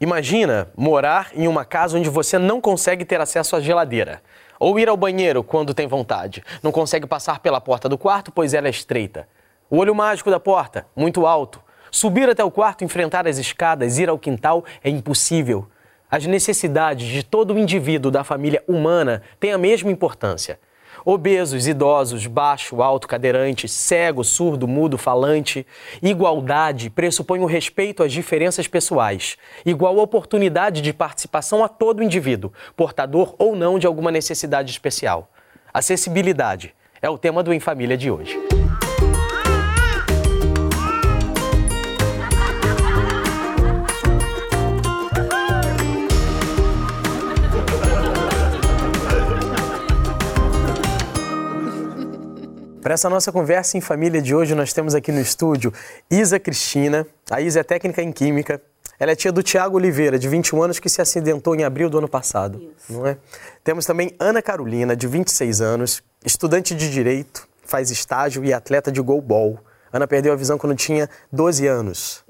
Imagina morar em uma casa onde você não consegue ter acesso à geladeira. Ou ir ao banheiro quando tem vontade. Não consegue passar pela porta do quarto, pois ela é estreita. O olho mágico da porta, muito alto. Subir até o quarto, enfrentar as escadas, ir ao quintal é impossível. As necessidades de todo indivíduo da família humana têm a mesma importância. Obesos, idosos, baixo, alto, cadeirante, cego, surdo, mudo, falante. Igualdade pressupõe o respeito às diferenças pessoais. Igual oportunidade de participação a todo indivíduo, portador ou não de alguma necessidade especial. Acessibilidade é o tema do Em Família de hoje. Para essa nossa conversa em família de hoje, nós temos aqui no estúdio Isa Cristina. A Isa é técnica em Química. Ela é tia do Tiago Oliveira, de 21 anos, que se acidentou em abril do ano passado. Isso. Não é? Temos também Ana Carolina, de 26 anos, estudante de Direito, faz estágio e atleta de goalball. Ana perdeu a visão quando tinha 12 anos.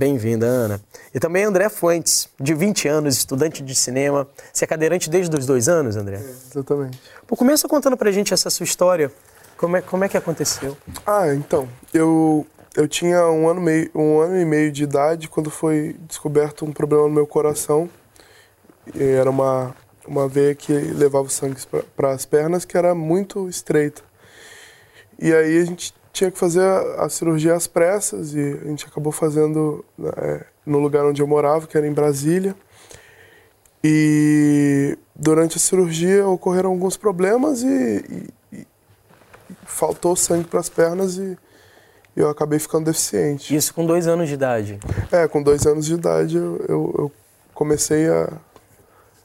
Bem-vinda, Ana. E também André Fuentes, de 20 anos, estudante de cinema. Você é cadeirante desde os dois anos, André? É, exatamente. Pô, começa contando pra gente essa sua história. Como é, como é que aconteceu? Ah, então, eu, eu tinha um ano, meio, um ano e meio de idade quando foi descoberto um problema no meu coração. E era uma, uma veia que levava o sangue para as pernas que era muito estreita. E aí a gente tinha que fazer a, a cirurgia às pressas e a gente acabou fazendo é, no lugar onde eu morava, que era em Brasília. E durante a cirurgia ocorreram alguns problemas e, e, e faltou sangue para as pernas e eu acabei ficando deficiente. Isso com dois anos de idade? É, com dois anos de idade eu, eu, eu comecei a,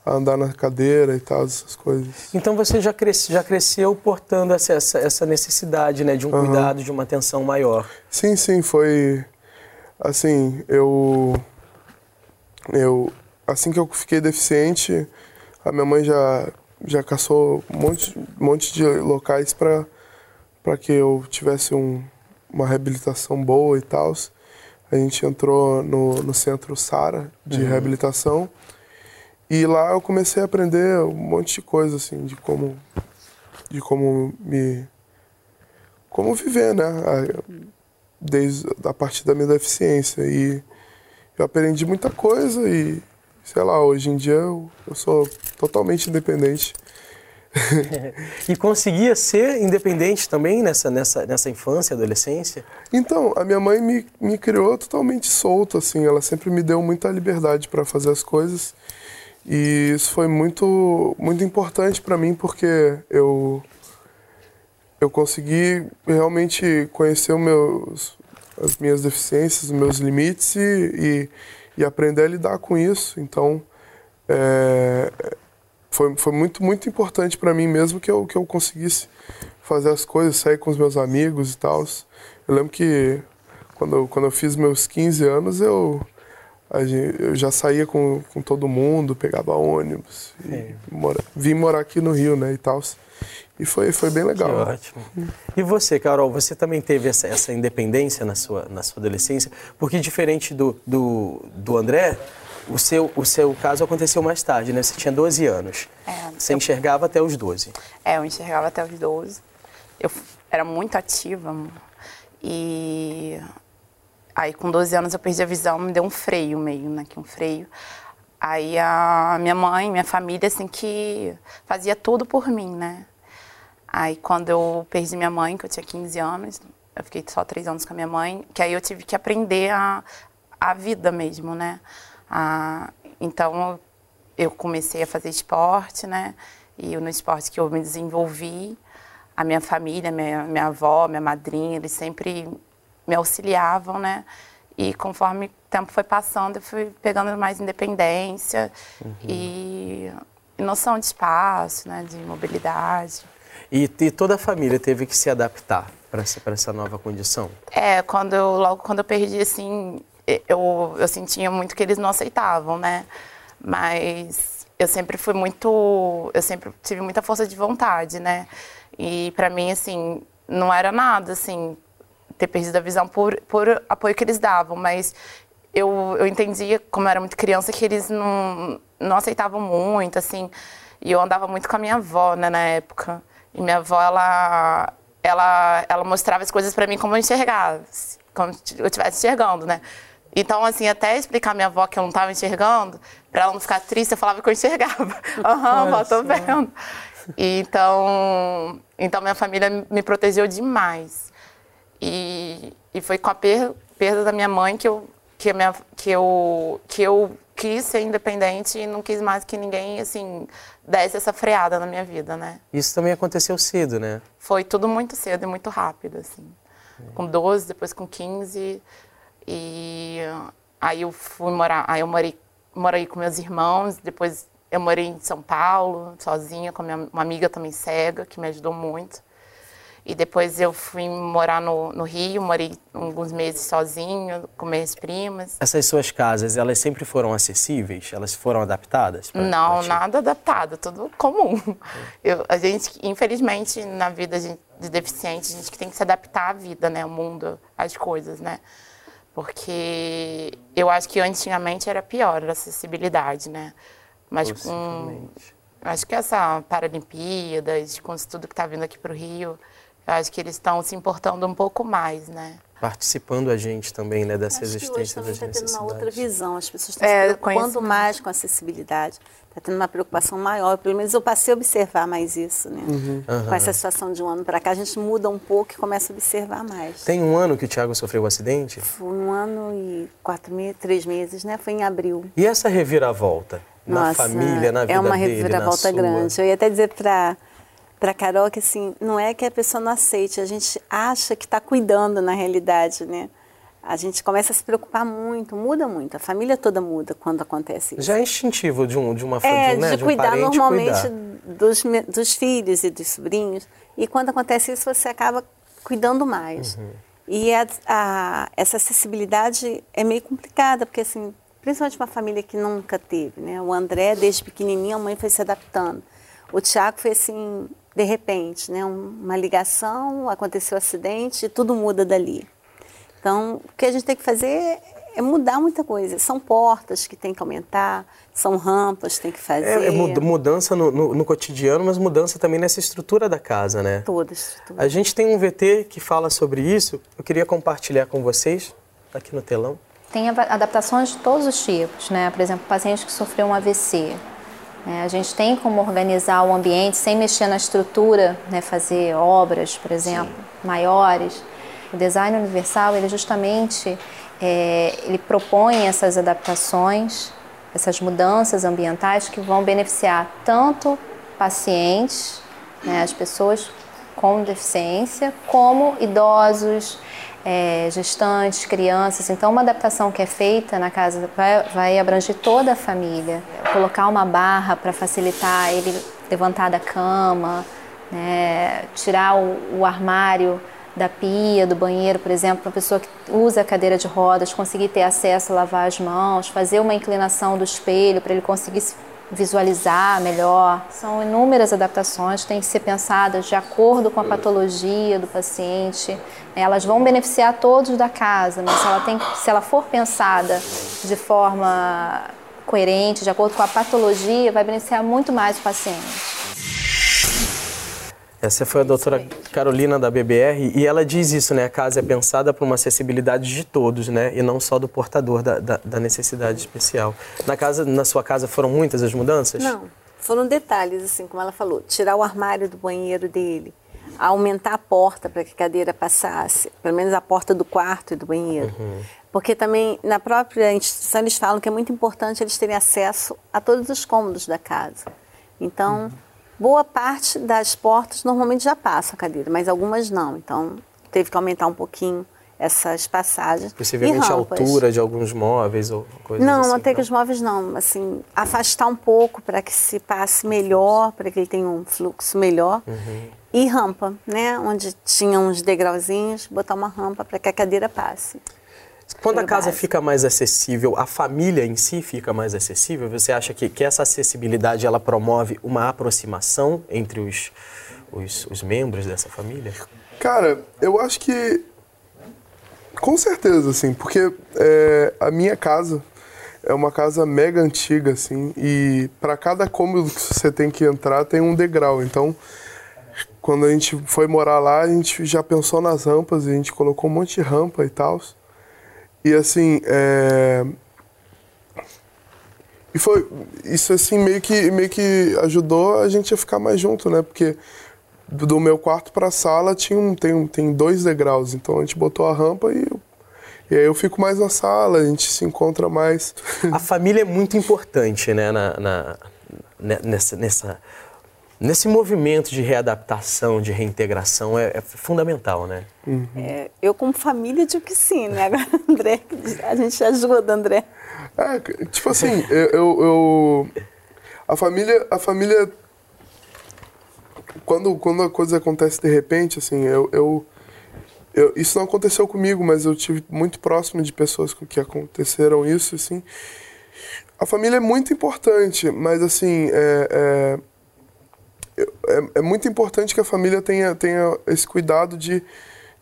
a andar na cadeira e tal, essas coisas. Então você já, cresce, já cresceu portando essa, essa, necessidade, né, de um uhum. cuidado, de uma atenção maior. Sim, sim, foi assim, eu eu assim que eu fiquei deficiente, a minha mãe já já caçou um monte, um monte de locais para para que eu tivesse um, uma reabilitação boa e tal. A gente entrou no, no centro Sara de uhum. reabilitação e lá eu comecei a aprender um monte de coisa, assim, de como, de como me. como viver, né? Desde a partir da minha deficiência. E eu aprendi muita coisa e, sei lá, hoje em dia eu, eu sou totalmente independente. e conseguia ser independente também nessa, nessa, nessa infância, adolescência? Então, a minha mãe me, me criou totalmente solto, assim. Ela sempre me deu muita liberdade para fazer as coisas. E isso foi muito, muito importante para mim porque eu, eu consegui realmente conhecer meus, as minhas deficiências, os meus limites e, e, e aprender a lidar com isso. Então, é, foi, foi muito, muito importante para mim mesmo que eu, que eu conseguisse fazer as coisas, sair com os meus amigos e tal. Eu lembro que quando, quando eu fiz meus 15 anos, eu Gente, eu já saía com, com todo mundo, pegava ônibus. É. Mora, vim morar aqui no Rio, né, e tal. E foi, foi bem legal. Que ótimo. E você, Carol, você também teve essa, essa independência na sua, na sua adolescência? Porque diferente do, do, do André, o seu, o seu caso aconteceu mais tarde, né? Você tinha 12 anos. É, você eu... enxergava até os 12. É, eu enxergava até os 12. Eu era muito ativa e Aí com 12 anos eu perdi a visão, me deu um freio meio, né, que um freio. Aí a minha mãe, minha família, assim, que fazia tudo por mim, né. Aí quando eu perdi minha mãe, que eu tinha 15 anos, eu fiquei só três anos com a minha mãe, que aí eu tive que aprender a, a vida mesmo, né. A, então eu comecei a fazer esporte, né, e no esporte que eu me desenvolvi, a minha família, minha, minha avó, minha madrinha, eles sempre me auxiliavam, né? E conforme o tempo foi passando, eu fui pegando mais independência uhum. e, noção de espaço, né? De mobilidade. E, e toda a família teve que se adaptar para essa, essa nova condição? É, quando eu, logo quando eu perdi, assim, eu, eu sentia muito que eles não aceitavam, né? Mas eu sempre fui muito, eu sempre tive muita força de vontade, né? E para mim, assim, não era nada, assim, ter perdido a visão por, por apoio que eles davam, mas eu, eu entendia, como eu era muito criança, que eles não, não aceitavam muito, assim. E eu andava muito com a minha avó, né, na época. E minha avó, ela, ela, ela mostrava as coisas para mim como eu enxergava, como eu estivesse enxergando, né? Então, assim, até explicar à minha avó que eu não estava enxergando, para ela não ficar triste, eu falava que eu enxergava. Aham, uhum, tô vendo. Então, então, minha família me protegeu demais. E, e foi com a per, perda da minha mãe que eu, que, minha, que, eu, que eu quis ser independente e não quis mais que ninguém, assim, desse essa freada na minha vida, né? Isso também aconteceu cedo, né? Foi tudo muito cedo e muito rápido, assim. É. Com 12, depois com 15. E aí eu fui morar, aí eu morei, morei com meus irmãos, depois eu morei em São Paulo, sozinha, com minha, uma amiga também cega, que me ajudou muito. E depois eu fui morar no, no Rio, morei alguns meses sozinho, com minhas primas. Essas suas casas, elas sempre foram acessíveis? Elas foram adaptadas? Pra, Não, pra nada adaptado, tudo comum. Eu, a gente, infelizmente, na vida de deficiente, a gente tem que se adaptar à vida, né? Ao mundo, às coisas, né? Porque eu acho que antigamente era pior a acessibilidade, né? Mas com. Acho que essa Paralimpíadas, com isso tudo que está vindo aqui para o Rio, eu acho que eles estão se importando um pouco mais, né? Participando a gente também, né, dessa acho existência que hoje das está tendo uma outra visão, as pessoas estão é, se preocupando mais com a acessibilidade, está tendo uma preocupação maior, pelo menos eu passei a observar mais isso, né? Uhum. Uhum. Com essa situação de um ano para cá, a gente muda um pouco e começa a observar mais. Tem um ano que o Tiago sofreu o um acidente? Foi um ano e quatro meses, três meses, né? Foi em abril. E essa reviravolta? Na Nossa, família, na vida É uma dele, reviravolta grande. Eu ia até dizer para para Carol que assim, não é que a pessoa não aceite, a gente acha que está cuidando na realidade, né? A gente começa a se preocupar muito, muda muito, a família toda muda quando acontece isso. Já é instintivo de, um, de uma é, de, né, de, de um cuidar normalmente cuidar. Dos, dos filhos e dos sobrinhos. E quando acontece isso, você acaba cuidando mais. Uhum. E a, a, essa acessibilidade é meio complicada, porque assim, principalmente uma família que nunca teve, né? O André, desde pequenininho, a mãe foi se adaptando. O Tiago foi assim, de repente, né? Uma ligação, aconteceu um acidente e tudo muda dali. Então, o que a gente tem que fazer é mudar muita coisa. São portas que tem que aumentar, são rampas que tem que fazer. É, é mudança no, no, no, cotidiano, mas mudança também nessa estrutura da casa, né? Toda a estrutura. A gente tem um VT que fala sobre isso. Eu queria compartilhar com vocês, aqui no telão. Tem adaptações de todos os tipos, né? Por exemplo, paciente que sofreu um AVC. É, a gente tem como organizar o ambiente sem mexer na estrutura, né, fazer obras, por exemplo, Sim. maiores. O design universal, ele justamente é, ele propõe essas adaptações, essas mudanças ambientais que vão beneficiar tanto pacientes, né, as pessoas com deficiência, como idosos, é, gestantes, crianças. Então, uma adaptação que é feita na casa vai, vai abranger toda a família. Colocar uma barra para facilitar ele levantar da cama, né? tirar o, o armário da pia, do banheiro, por exemplo, para uma pessoa que usa a cadeira de rodas conseguir ter acesso a lavar as mãos, fazer uma inclinação do espelho para ele conseguir se visualizar melhor. São inúmeras adaptações que têm que ser pensadas de acordo com a patologia do paciente. Elas vão beneficiar todos da casa, mas se ela, tem, se ela for pensada de forma coerente, de acordo com a patologia, vai beneficiar muito mais o paciente. Essa foi a doutora Carolina da BBR e ela diz isso, né? A casa é pensada para uma acessibilidade de todos, né? E não só do portador da, da, da, necessidade especial. Na casa, na sua casa foram muitas as mudanças? Não, foram detalhes, assim, como ela falou. Tirar o armário do banheiro dele, aumentar a porta para que a cadeira passasse, pelo menos a porta do quarto e do banheiro. Uhum. Porque também, na própria instituição, eles falam que é muito importante eles terem acesso a todos os cômodos da casa. Então... Uhum boa parte das portas normalmente já passa a cadeira, mas algumas não. Então, teve que aumentar um pouquinho essas passagens. Possivelmente a altura de alguns móveis ou coisas não, assim? Não, até que os móveis não. Assim, afastar um pouco para que se passe melhor, para que ele tenha um fluxo melhor. Uhum. E rampa, né? Onde tinha uns degrauzinhos, botar uma rampa para que a cadeira passe. Quando a casa básico. fica mais acessível, a família em si fica mais acessível? Você acha que, que essa acessibilidade ela promove uma aproximação entre os, os, os membros dessa família? Cara, eu acho que Com certeza, assim, porque é, a minha casa é uma casa mega antiga, assim, e para cada cômodo que você tem que entrar tem um degrau. Então, quando a gente foi morar lá, a gente já pensou nas rampas, a gente colocou um monte de rampa e tal. E assim, é... E foi isso assim meio que meio que ajudou a gente a ficar mais junto, né? Porque do meu quarto para a sala tinha um, tem, tem dois degraus, então a gente botou a rampa e, e aí eu fico mais na sala, a gente se encontra mais. A família é muito importante, né, na, na nessa, nessa, nesse movimento de readaptação, de reintegração, é, é fundamental, né? Uhum. É, eu como família digo que sim, né? Agora, André, a gente ajuda, André. É, tipo assim, eu, eu, eu a família, a família quando, quando a coisa acontece de repente, assim, eu, eu, eu, Isso não aconteceu comigo, mas eu tive muito próximo de pessoas com que aconteceram isso, assim. A família é muito importante, mas, assim, é, é, é, é muito importante que a família tenha, tenha esse cuidado de,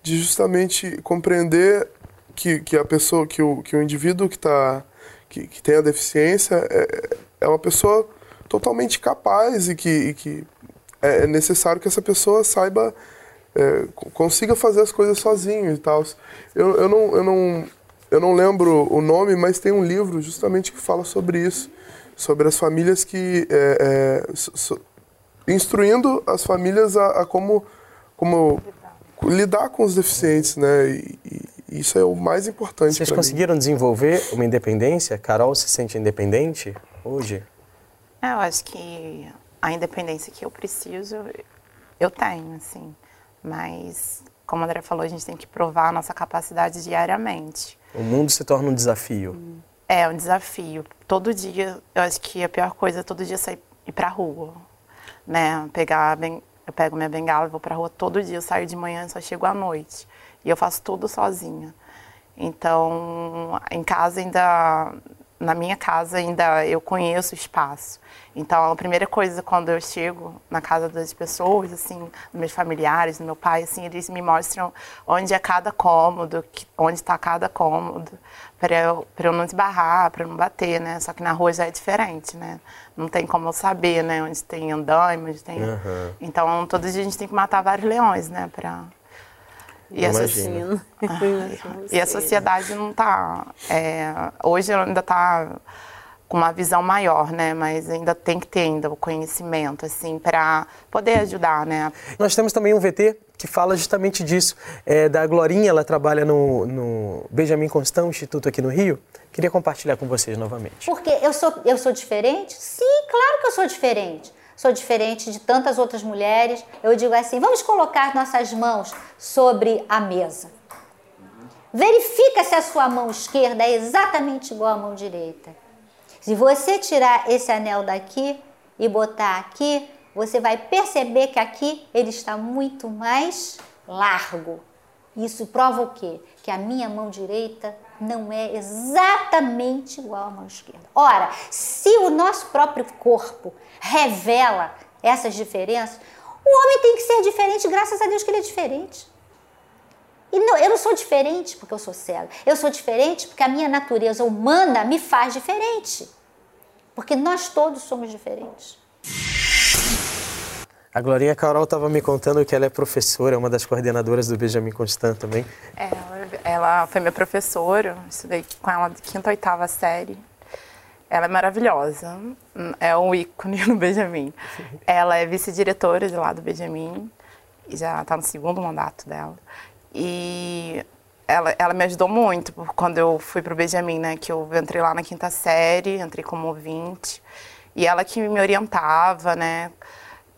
de justamente compreender que, que a pessoa, que o, que o indivíduo que, tá, que, que tem a deficiência é, é uma pessoa totalmente capaz e que, e que é, é necessário que essa pessoa saiba, é, consiga fazer as coisas sozinho e tal. Eu, eu, não, eu, não, eu não lembro o nome, mas tem um livro justamente que fala sobre isso, sobre as famílias que. É, é so, instruindo as famílias a, a como, como lidar com os deficientes, né? E, e isso é o mais importante. Vocês conseguiram mim. desenvolver uma independência? Carol se sente independente hoje? É, eu acho que a independência que eu preciso, eu tenho, assim. Mas, como a André falou, a gente tem que provar a nossa capacidade diariamente. O mundo se torna um desafio. É, um desafio. Todo dia, eu acho que a pior coisa é todo dia sair ir pra rua, né? Pegar, bem, eu pego minha bengala vou pra rua todo dia. Eu saio de manhã e só chego à noite. E eu faço tudo sozinha. Então, em casa ainda na minha casa ainda eu conheço o espaço. Então, a primeira coisa quando eu chego na casa das pessoas, assim, meus familiares, meu pai, assim, eles me mostram onde é cada cômodo, onde está cada cômodo, para eu, eu não esbarrar, para não bater, né? Só que na rua já é diferente, né? Não tem como eu saber, né? Onde tem andaime, onde tem... Uhum. Então, todo dia a gente tem que matar vários leões, né? Para e, essa, ah, e a sociedade não está. É, hoje ainda está com uma visão maior, né? Mas ainda tem que ter ainda o conhecimento, assim, para poder ajudar, né? Nós temos também um VT que fala justamente disso, é, da Glorinha, ela trabalha no, no Benjamin Constant, Instituto aqui no Rio. Queria compartilhar com vocês novamente. Porque eu sou, eu sou diferente? Sim, claro que eu sou diferente sou diferente de tantas outras mulheres. Eu digo assim: vamos colocar nossas mãos sobre a mesa. Verifica se a sua mão esquerda é exatamente igual à mão direita. Se você tirar esse anel daqui e botar aqui, você vai perceber que aqui ele está muito mais largo. Isso prova o quê? Que a minha mão direita não é exatamente igual à mão esquerda. Ora, se o nosso próprio corpo revela essas diferenças, o homem tem que ser diferente, graças a Deus que ele é diferente. E não, eu não sou diferente porque eu sou cega. Eu sou diferente porque a minha natureza humana me faz diferente. Porque nós todos somos diferentes. A Glorinha Carol estava me contando que ela é professora, uma das coordenadoras do Benjamin Constant também. É, ela foi minha professora, estudei com ela de quinta a oitava série. Ela é maravilhosa, é um ícone no Benjamin. Ela é vice-diretora de lá do Benjamin, já está no segundo mandato dela. E ela, ela me ajudou muito quando eu fui para o Benjamin, né? Que eu entrei lá na quinta série, entrei como ouvinte. E ela que me orientava, né?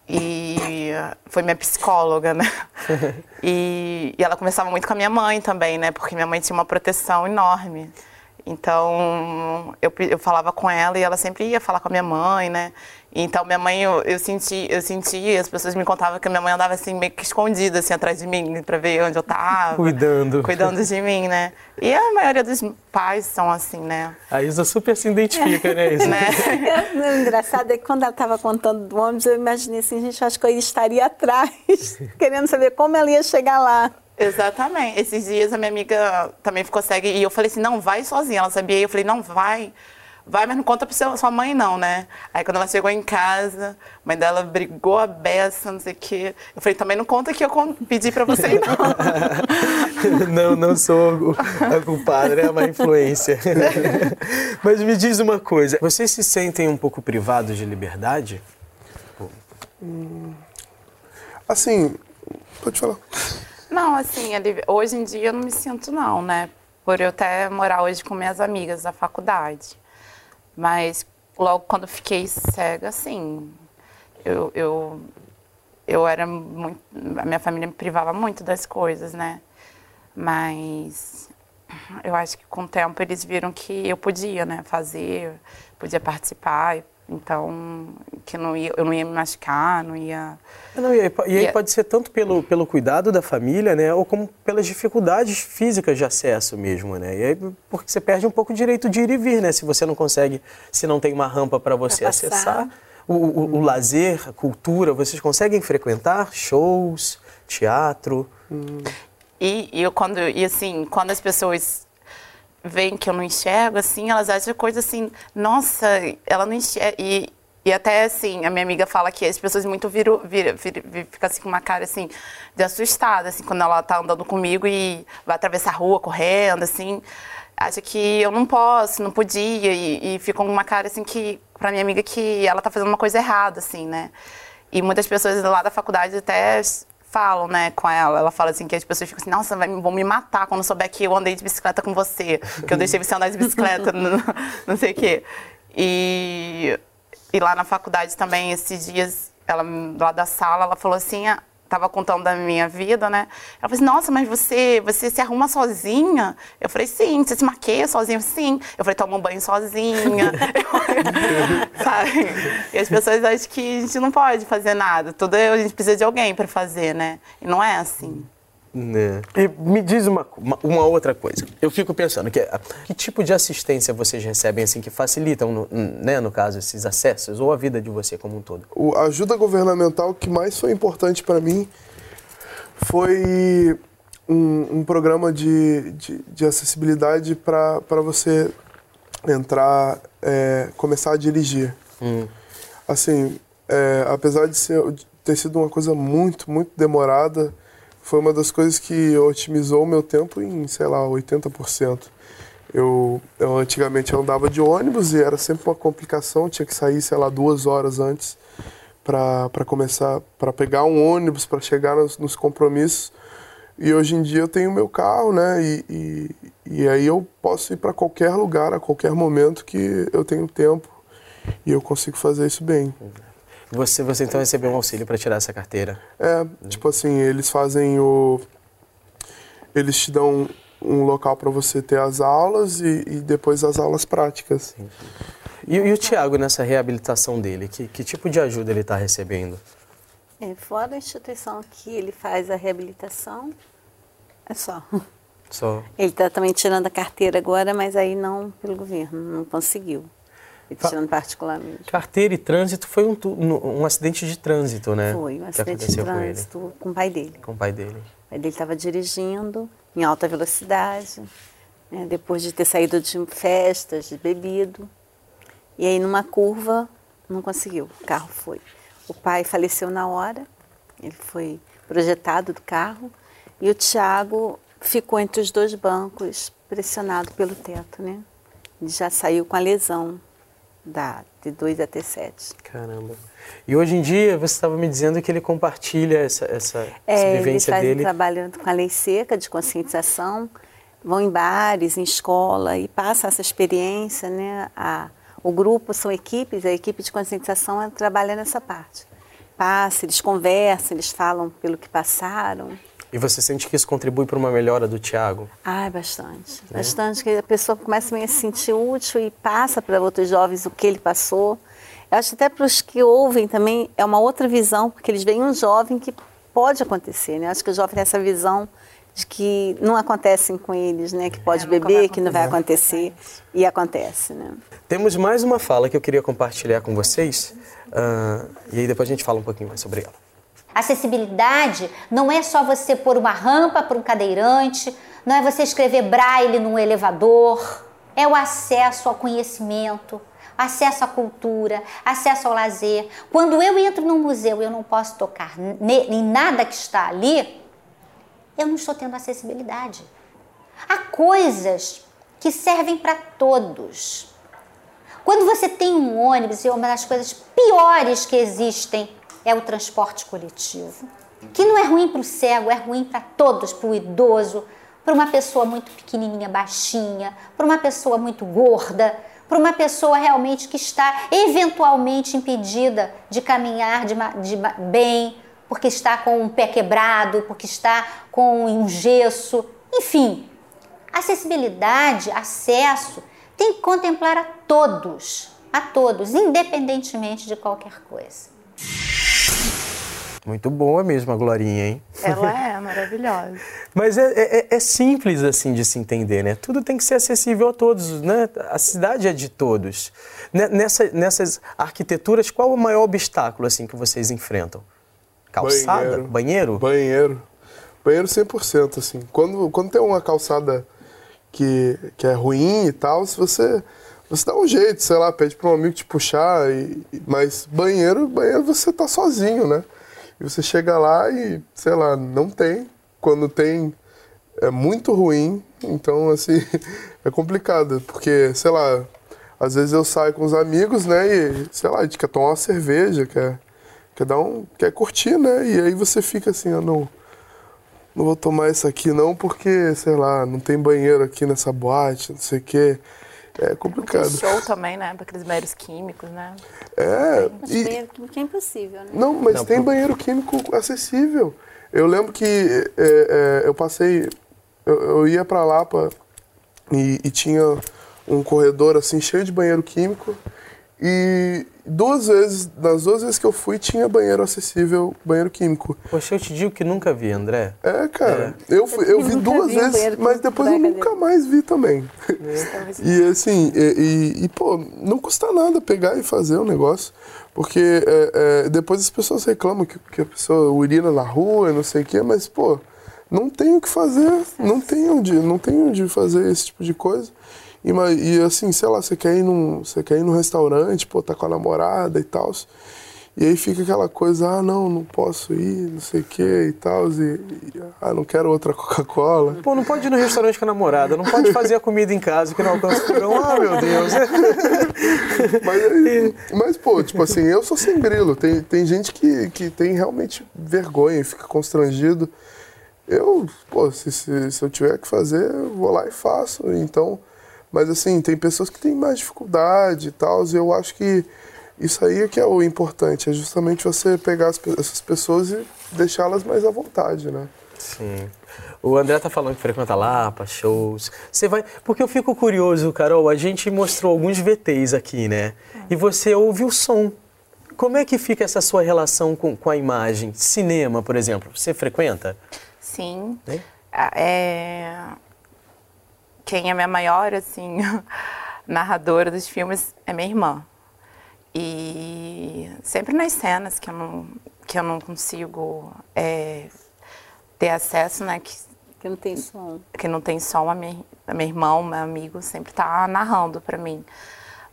E foi minha psicóloga, né? e, e ela conversava muito com a minha mãe também, né? Porque minha mãe tinha uma proteção enorme. Então, eu, eu falava com ela e ela sempre ia falar com a minha mãe, né? Então, minha mãe, eu, eu senti, eu senti, as pessoas me contavam que a minha mãe andava assim, meio que escondida, assim, atrás de mim, para ver onde eu tava. Cuidando. Cuidando de mim, né? E a maioria dos pais são assim, né? A Isa super se identifica, né, Isa? né? o engraçado é que quando ela estava contando do ônibus, eu imaginei assim, gente, acho que eu estaria atrás, querendo saber como ela ia chegar lá. Exatamente. Esses dias a minha amiga também ficou cega e eu falei assim, não, vai sozinha. Ela sabia. E eu falei, não, vai. Vai, mas não conta pra sua mãe, não, né? Aí quando ela chegou em casa, a mãe dela brigou a beça, não sei o quê. Eu falei, também não conta que eu pedi pra você ir, não. não, não sou a culpada, né? A má influência. mas me diz uma coisa, vocês se sentem um pouco privados de liberdade? Hum, assim, pode falar. Não, assim, hoje em dia eu não me sinto não, né? Por eu até morar hoje com minhas amigas da faculdade. Mas logo quando fiquei cega, assim, eu, eu, eu era muito. A minha família me privava muito das coisas, né? Mas eu acho que com o tempo eles viram que eu podia, né, fazer, podia participar. Então, que não ia, eu não ia me machucar, não ia. Não, e aí, e aí pode ser tanto pelo, pelo cuidado da família, né? Ou como pelas dificuldades físicas de acesso mesmo, né? E aí, porque você perde um pouco o direito de ir e vir, né? Se você não consegue, se não tem uma rampa para você acessar. O, o, o, lazer, a cultura, vocês conseguem frequentar shows, teatro? Hum. E, e eu quando e assim, quando as pessoas veem que eu não enxergo, assim, elas acham coisa assim, nossa, ela não enxerga. E, e até assim, a minha amiga fala que as pessoas muito viram, viram, ficam assim com uma cara assim, de assustada, assim, quando ela tá andando comigo e vai atravessar a rua correndo, assim. Acha que eu não posso, não podia, e, e ficam com uma cara assim que, pra minha amiga, que ela tá fazendo uma coisa errada, assim, né? E muitas pessoas lá da faculdade até falam, né, com ela. Ela fala assim que as pessoas ficam assim, nossa, vai, vão me matar quando souber que eu andei de bicicleta com você, que eu deixei você andar de bicicleta, não, não sei o quê. E, e lá na faculdade também, esses dias, ela lá da sala, ela falou assim, ah, estava contando da minha vida, né? Ela falou assim, nossa, mas você, você se arruma sozinha? Eu falei, sim. Você se maqueia sozinha? Sim. Eu falei, toma um banho sozinha. Sabe? E as pessoas acham que a gente não pode fazer nada. Tudo a gente precisa de alguém para fazer, né? E não é assim. Né. E me diz uma, uma, uma, outra coisa. Eu fico pensando que que tipo de assistência vocês recebem assim que facilitam, no, né, no caso, esses acessos ou a vida de você como um todo? O, a ajuda governamental que mais foi importante para mim foi um, um programa de, de, de acessibilidade para você entrar, é, começar a dirigir. Hum. Assim, é, apesar de, ser, de ter sido uma coisa muito, muito demorada, foi uma das coisas que otimizou o meu tempo em, sei lá, 80%. Eu, eu antigamente andava de ônibus e era sempre uma complicação, tinha que sair, sei lá, duas horas antes para começar, para pegar um ônibus, para chegar nos, nos, compromissos. E hoje em dia eu tenho meu carro, né? E, e, e aí eu posso ir para qualquer lugar, a qualquer momento que eu tenho tempo e eu consigo fazer isso bem. Você, você então recebeu um auxílio para tirar essa carteira? É, tipo assim, eles fazem o. Eles te dão um local para você ter as aulas e, e, depois as aulas práticas. E, e, o Tiago, nessa reabilitação dele, que, que tipo de ajuda ele está recebendo? É, fora a instituição que ele faz a reabilitação, é só. Só. Ele está também tirando a carteira agora, mas aí não pelo governo, não conseguiu. Tirando particularmente. Carteira e trânsito foi um, um acidente de trânsito, né? Foi, um acidente de trânsito com, com, o pai dele. Com o pai dele. O pai dele estava dirigindo em alta velocidade, né, depois de ter saído de festas, de bebido. E aí, numa curva, não conseguiu, o carro foi. O pai faleceu na hora, ele foi projetado do carro, e o Tiago ficou entre os dois bancos, pressionado pelo teto, né? Ele já saiu com a lesão Dá, de 2 até 7. Caramba. E hoje em dia, você estava me dizendo que ele compartilha essa, essa, é, essa vivência ele dele. Ele trabalhando com a lei seca de conscientização, vão em bares, em escola e passa essa experiência, né? A, o grupo são equipes, a equipe de conscientização trabalha nessa parte. Passa, eles conversam, eles falam pelo que passaram. E você sente que isso contribui para uma melhora do Tiago? Ah, bastante. É? Bastante, que a pessoa começa a se sentir útil e passa para outros jovens o que ele passou. Eu acho até para os que ouvem também é uma outra visão, porque eles veem um jovem que pode acontecer, né? Eu acho que o jovem tem essa visão de que não acontecem com eles, né? Que pode é, beber, que não vai acontecer. E acontece, né? Temos mais uma fala que eu queria compartilhar com vocês. Uh, e aí depois a gente fala um pouquinho mais sobre ela. Acessibilidade não é só você pôr uma rampa para um cadeirante, não é você escrever braille num elevador, é o acesso ao conhecimento, acesso à cultura, acesso ao lazer. Quando eu entro num museu e eu não posso tocar em nada que está ali, eu não estou tendo acessibilidade. Há coisas que servem para todos. Quando você tem um ônibus, e uma das coisas piores que existem é o transporte coletivo, que não é ruim para o cego, é ruim para todos, para o idoso, para uma pessoa muito pequenininha, baixinha, para uma pessoa muito gorda, para uma pessoa realmente que está eventualmente impedida de caminhar de, de bem, porque está com um pé quebrado, porque está com um gesso, enfim. Acessibilidade, acesso, tem que contemplar a todos, a todos, independentemente de qualquer coisa. Muito boa mesmo a Glorinha, hein? Ela é maravilhosa. Mas é, é, é, simples assim de se entender, né? Tudo tem que ser acessível a todos, né? A cidade é de todos. Nessa, nessas arquiteturas, qual o maior obstáculo assim que vocês enfrentam? Calçada? Banheiro? Banheiro, banheiro, banheiro 100%, assim. Quando, quando tem uma calçada que, que é ruim e tal, se você você dá um jeito, sei lá, pede para um amigo te puxar, e, mas banheiro, banheiro você tá sozinho, né? E você chega lá e, sei lá, não tem. Quando tem, é muito ruim. Então, assim, é complicado, porque, sei lá, às vezes eu saio com os amigos, né, e, sei lá, a gente quer tomar uma cerveja, quer, quer dar um, quer curtir, né, e aí você fica assim, eu não, não vou tomar isso aqui não, porque, sei lá, não tem banheiro aqui nessa boate, não sei o quê. É complicado. Tem show também, né? Daqueles banheiros químicos, né? É. E... Banheiro químico é impossível, né? Não, mas não, tem por... banheiro químico acessível. Eu lembro que é, é, eu passei. Eu, eu ia pra Lapa e, e tinha um corredor assim cheio de banheiro químico. E duas vezes, nas duas vezes que eu fui, tinha banheiro acessível, banheiro químico. Poxa, eu te digo que nunca vi, André. É, cara. É. Eu, fui, eu, vi duas vi vezes, mas depois eu nunca mais vi também. É. e assim, e, e, e, pô, não custa nada pegar e fazer o um negócio. Porque é, é, depois as pessoas reclamam que, que a pessoa urina na rua e não sei o quê, mas, pô, não tem o que fazer, não tem onde, não tem onde fazer esse tipo de coisa. E, e assim, sei lá, você quer ir num, você quer ir num restaurante, pô, tá com a namorada e tal. E aí fica aquela coisa, ah, não, não posso ir, não sei o que e tal. E, e, ah, não quero outra Coca-Cola. Pô, não pode ir no restaurante com a namorada, não pode fazer a comida em casa que não alcança o fogão. Ah, meu Deus. mas, mas, pô, tipo assim, eu sou sem grilo. Tem, tem gente que, que tem realmente vergonha, fica constrangido. Eu, pô, se, se, se eu tiver que fazer, eu vou lá e faço. Então, mas assim, tem pessoas que têm mais dificuldade e tal, e eu acho que isso aí é que é o importante, é justamente você pegar as, essas pessoas e deixá-las mais à vontade, né? Sim. O André tá falando que frequenta Lapa, shows. Você vai. Porque eu fico curioso, Carol, a gente mostrou alguns VTs aqui, né? E você ouve o som. Como é que fica essa sua relação com, com a imagem? Cinema, por exemplo, você frequenta? Sim. É, quem é minha maior, assim, narradora dos filmes é minha irmã. E sempre nas cenas que eu não, que eu não consigo é, ter acesso, né? Que, que não tem som. Que não tem som, a minha, a minha irmã, meu amigo, sempre tá narrando para mim.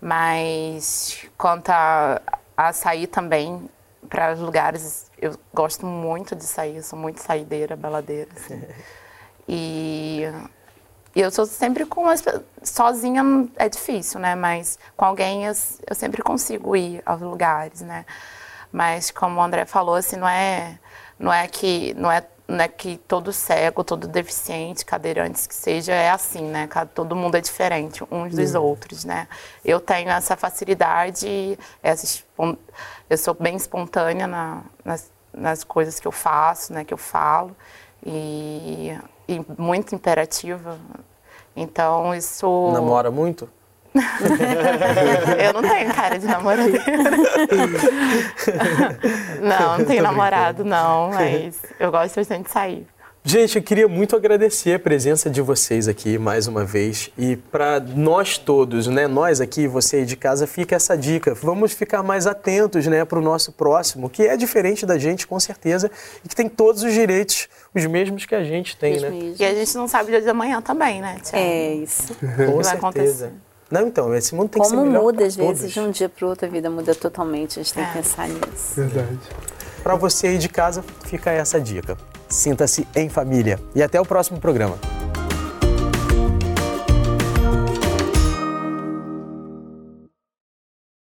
Mas quanto a, a sair também para lugares, eu gosto muito de sair, eu sou muito saideira, baladeira, assim. e e eu sou sempre com as sozinha é difícil, né? Mas com alguém eu, eu, sempre consigo ir aos lugares, né? Mas como o André falou, assim, não é não é que não é não é que todo cego, todo deficiente, cadeirante que seja é assim, né? Todo mundo é diferente uns dos uhum. outros, né? Eu tenho essa facilidade, essa, eu sou bem espontânea na, nas, nas coisas que eu faço, né? Que eu falo e muito imperativa. Então isso. Namora muito? eu não tenho cara de namoradeira. não, não tenho namorado, não, mas eu gosto bastante de sair. Gente, eu queria muito agradecer a presença de vocês aqui mais uma vez e para nós todos, né, nós aqui, você aí de casa, fica essa dica. Vamos ficar mais atentos, né, para o nosso próximo, que é diferente da gente, com certeza, e que tem todos os direitos, os mesmos que a gente tem, né? E a gente não sabe o dia de amanhã também, né, Tiago? É isso. Com vai certeza. acontecer. Não, então, esse mundo tem que ser Como muda às vezes todos. de um dia para o outro, a vida muda totalmente. A gente tem que É. pensar nisso. Verdade. Para você aí de casa, fica essa dica. Sinta-se em família. E até o próximo programa.